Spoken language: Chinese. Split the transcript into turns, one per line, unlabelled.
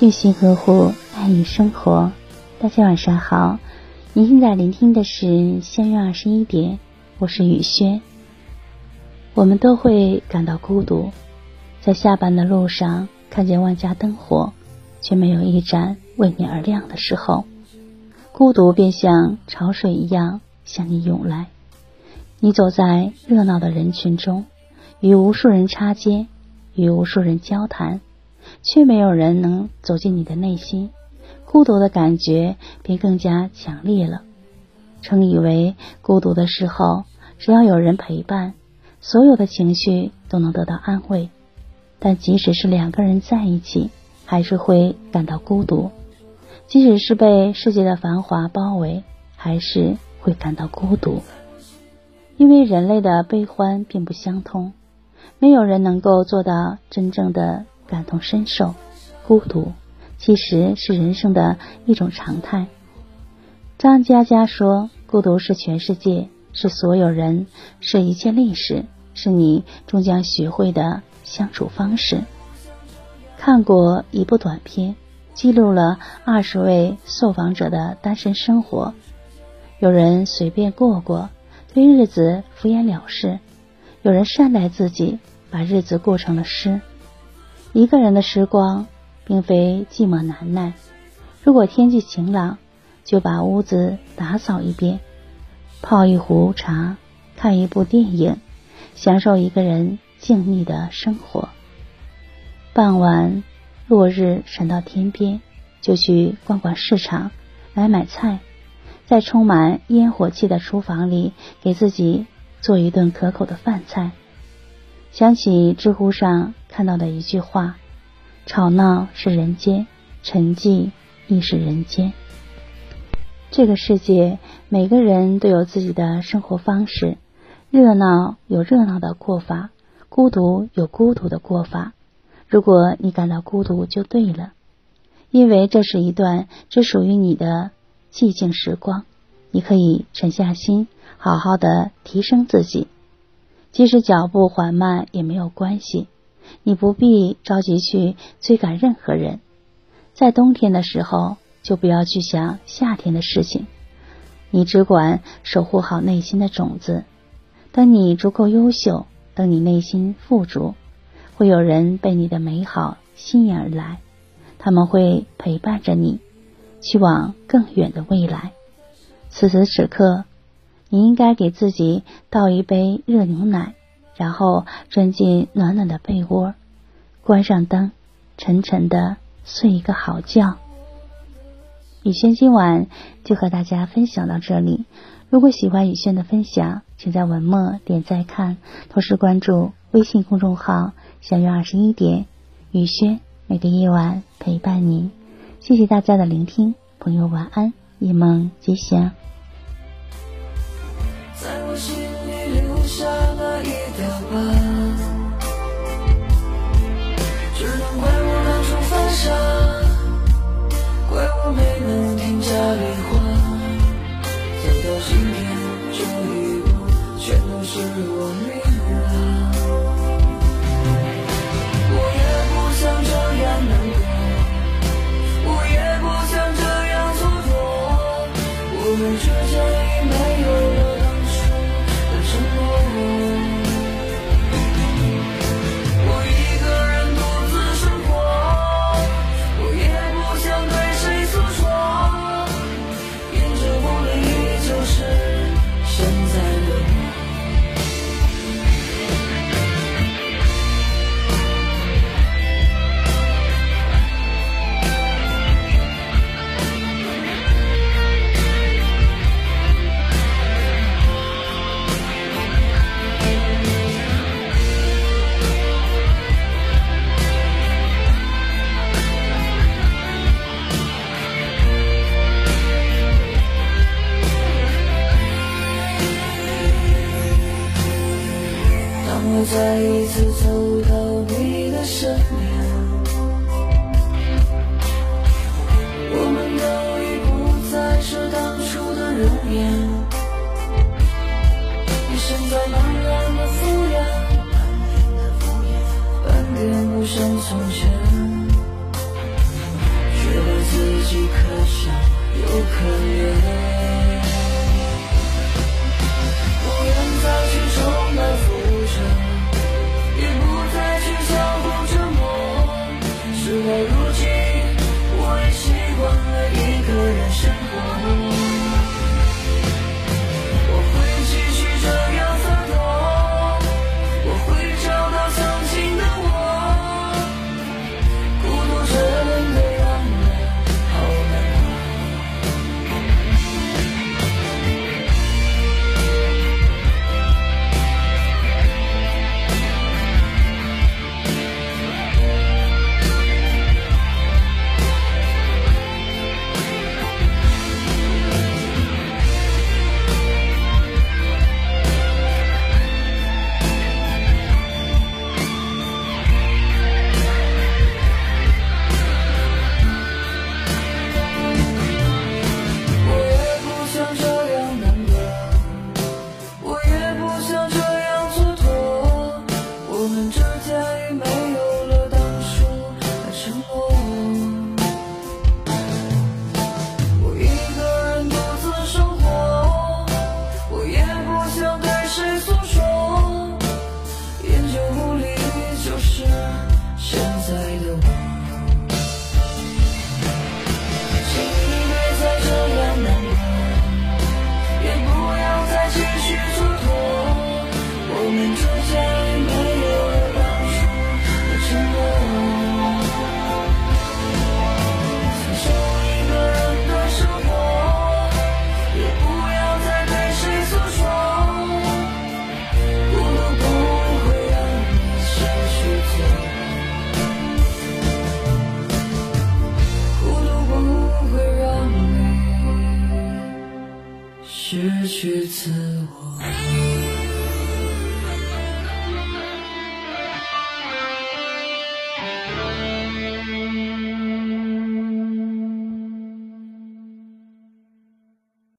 用心呵护，爱你生活。大家晚上好，您现在聆听的是相约二十一点，我是雨轩。我们都会感到孤独，在下班的路上看见万家灯火，却没有一盏为你而亮的时候，孤独便像潮水一样向你涌来。你走在热闹的人群中，与无数人擦肩，与无数人交谈。却没有人能走进你的内心，孤独的感觉便更加强烈了。曾以为孤独的时候，只要有人陪伴，所有的情绪都能得到安慰。但即使是两个人在一起，还是会感到孤独；即使是被世界的繁华包围，还是会感到孤独。因为人类的悲欢并不相通，没有人能够做到真正的。感同身受，孤独其实是人生的一种常态。张嘉佳说：“孤独是全世界，是所有人，是一切历史，是你终将学会的相处方式。”看过一部短片，记录了二十位受访者的单身生活。有人随便过过，对日子敷衍了事；有人善待自己，把日子过成了诗。一个人的时光，并非寂寞难耐。如果天气晴朗，就把屋子打扫一遍，泡一壶茶，看一部电影，享受一个人静谧的生活。傍晚，落日闪到天边，就去逛逛市场，买买菜，在充满烟火气的厨房里，给自己做一顿可口的饭菜。想起知乎上看到的一句话：“吵闹是人间，沉寂亦是人间。”这个世界，每个人都有自己的生活方式，热闹有热闹的过法，孤独有孤独的过法。如果你感到孤独，就对了，因为这是一段只属于你的寂静时光，你可以沉下心，好好的提升自己。即使脚步缓慢也没有关系，你不必着急去追赶任何人。在冬天的时候，就不要去想夏天的事情，你只管守护好内心的种子。等你足够优秀，等你内心富足，会有人被你的美好吸引而来，他们会陪伴着你，去往更远的未来。此时此刻。你应该给自己倒一杯热牛奶，然后钻进暖暖的被窝，关上灯，沉沉的睡一个好觉。雨轩今晚就和大家分享到这里。如果喜欢雨轩的分享，请在文末点赞看，同时关注微信公众号“相约二十一点”，雨轩每个夜晚陪伴您。谢谢大家的聆听，朋友晚安，夜梦吉祥。
们之间已没有你是我。